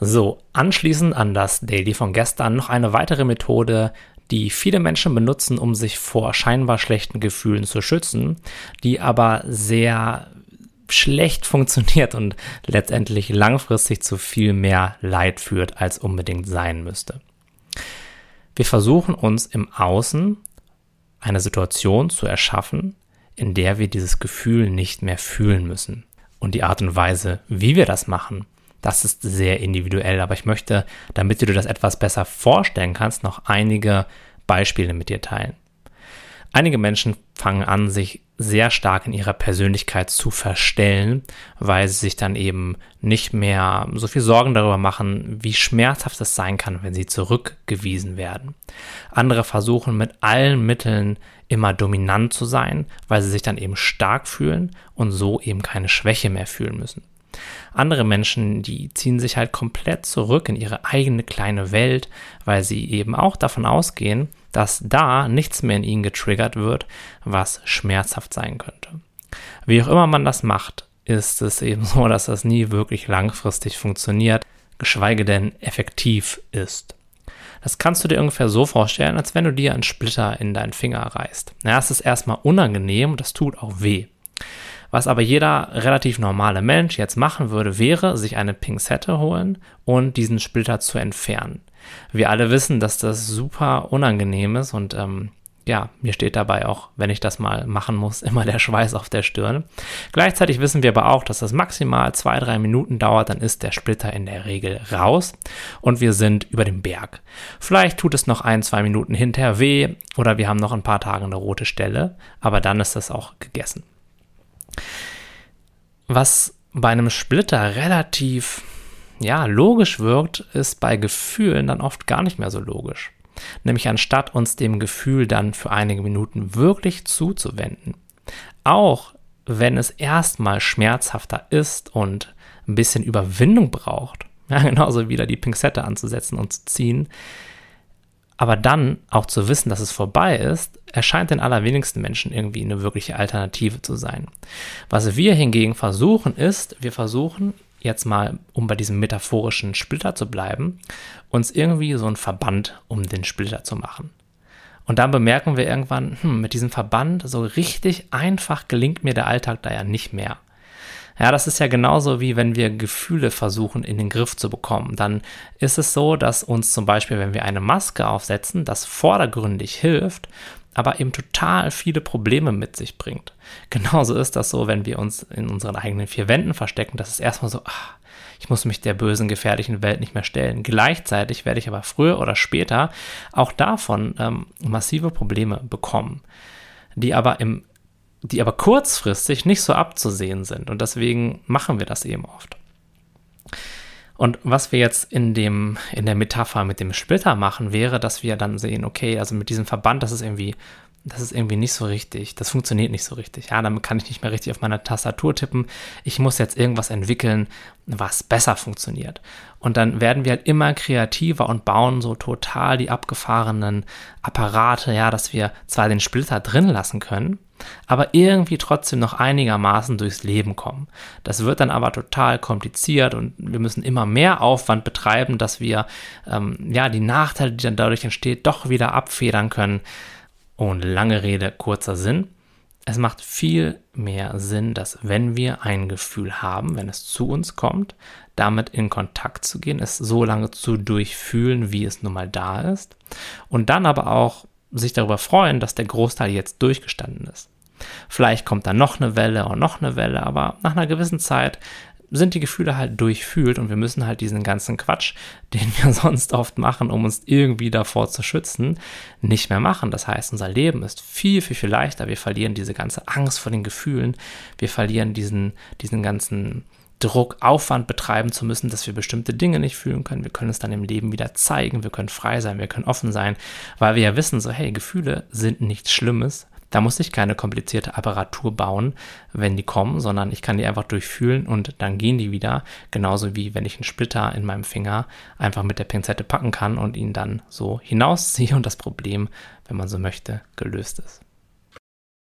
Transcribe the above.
So, anschließend an das Daily von gestern noch eine weitere Methode, die viele Menschen benutzen, um sich vor scheinbar schlechten Gefühlen zu schützen, die aber sehr schlecht funktioniert und letztendlich langfristig zu viel mehr Leid führt, als unbedingt sein müsste. Wir versuchen uns im Außen eine Situation zu erschaffen, in der wir dieses Gefühl nicht mehr fühlen müssen. Und die Art und Weise, wie wir das machen, das ist sehr individuell. Aber ich möchte, damit du dir das etwas besser vorstellen kannst, noch einige Beispiele mit dir teilen. Einige Menschen fangen an, sich sehr stark in ihrer Persönlichkeit zu verstellen, weil sie sich dann eben nicht mehr so viel Sorgen darüber machen, wie schmerzhaft es sein kann, wenn sie zurückgewiesen werden. Andere versuchen mit allen Mitteln immer dominant zu sein, weil sie sich dann eben stark fühlen und so eben keine Schwäche mehr fühlen müssen. Andere Menschen, die ziehen sich halt komplett zurück in ihre eigene kleine Welt, weil sie eben auch davon ausgehen, dass da nichts mehr in ihnen getriggert wird, was schmerzhaft sein könnte. Wie auch immer man das macht, ist es eben so, dass das nie wirklich langfristig funktioniert, geschweige denn effektiv ist. Das kannst du dir ungefähr so vorstellen, als wenn du dir einen Splitter in deinen Finger reißt. Ja, es ist erstmal unangenehm und das tut auch weh. Was aber jeder relativ normale Mensch jetzt machen würde, wäre, sich eine Pinzette holen und diesen Splitter zu entfernen. Wir alle wissen, dass das super unangenehm ist und ähm, ja, mir steht dabei auch, wenn ich das mal machen muss, immer der Schweiß auf der Stirn. Gleichzeitig wissen wir aber auch, dass das maximal zwei, drei Minuten dauert, dann ist der Splitter in der Regel raus und wir sind über dem Berg. Vielleicht tut es noch ein, zwei Minuten hinterher weh oder wir haben noch ein paar Tage eine rote Stelle, aber dann ist das auch gegessen. Was bei einem Splitter relativ ja, logisch wirkt, ist bei Gefühlen dann oft gar nicht mehr so logisch. Nämlich anstatt uns dem Gefühl dann für einige Minuten wirklich zuzuwenden. Auch wenn es erstmal schmerzhafter ist und ein bisschen Überwindung braucht, ja, genauso wieder die Pinzette anzusetzen und zu ziehen, aber dann auch zu wissen, dass es vorbei ist, erscheint den allerwenigsten Menschen irgendwie eine wirkliche Alternative zu sein. Was wir hingegen versuchen ist, wir versuchen jetzt mal, um bei diesem metaphorischen Splitter zu bleiben, uns irgendwie so einen Verband um den Splitter zu machen. Und dann bemerken wir irgendwann, hm, mit diesem Verband so richtig einfach gelingt mir der Alltag da ja nicht mehr. Ja, das ist ja genauso wie wenn wir Gefühle versuchen in den Griff zu bekommen. Dann ist es so, dass uns zum Beispiel, wenn wir eine Maske aufsetzen, das vordergründig hilft, aber eben total viele Probleme mit sich bringt. Genauso ist das so, wenn wir uns in unseren eigenen vier Wänden verstecken. Das ist erstmal so, ach, ich muss mich der bösen, gefährlichen Welt nicht mehr stellen. Gleichzeitig werde ich aber früher oder später auch davon ähm, massive Probleme bekommen, die aber im die aber kurzfristig nicht so abzusehen sind. Und deswegen machen wir das eben oft. Und was wir jetzt in dem, in der Metapher mit dem Splitter machen, wäre, dass wir dann sehen, okay, also mit diesem Verband, das ist irgendwie, das ist irgendwie nicht so richtig, das funktioniert nicht so richtig. Ja, damit kann ich nicht mehr richtig auf meiner Tastatur tippen. Ich muss jetzt irgendwas entwickeln, was besser funktioniert. Und dann werden wir halt immer kreativer und bauen so total die abgefahrenen Apparate, ja, dass wir zwar den Splitter drin lassen können, aber irgendwie trotzdem noch einigermaßen durchs Leben kommen. Das wird dann aber total kompliziert und wir müssen immer mehr Aufwand betreiben, dass wir ähm, ja die Nachteile, die dann dadurch entsteht, doch wieder abfedern können. Und lange Rede, kurzer Sinn. Es macht viel mehr Sinn, dass wenn wir ein Gefühl haben, wenn es zu uns kommt, damit in Kontakt zu gehen, es so lange zu durchfühlen, wie es nun mal da ist und dann aber auch sich darüber freuen, dass der Großteil jetzt durchgestanden ist. Vielleicht kommt dann noch eine Welle und noch eine Welle, aber nach einer gewissen Zeit sind die Gefühle halt durchfühlt und wir müssen halt diesen ganzen Quatsch, den wir sonst oft machen, um uns irgendwie davor zu schützen, nicht mehr machen. Das heißt, unser Leben ist viel, viel, viel leichter. Wir verlieren diese ganze Angst vor den Gefühlen. Wir verlieren diesen, diesen ganzen Druck, Aufwand betreiben zu müssen, dass wir bestimmte Dinge nicht fühlen können. Wir können es dann im Leben wieder zeigen, wir können frei sein, wir können offen sein, weil wir ja wissen, so hey, Gefühle sind nichts Schlimmes. Da muss ich keine komplizierte Apparatur bauen, wenn die kommen, sondern ich kann die einfach durchfühlen und dann gehen die wieder. Genauso wie wenn ich einen Splitter in meinem Finger einfach mit der Pinzette packen kann und ihn dann so hinausziehe und das Problem, wenn man so möchte, gelöst ist.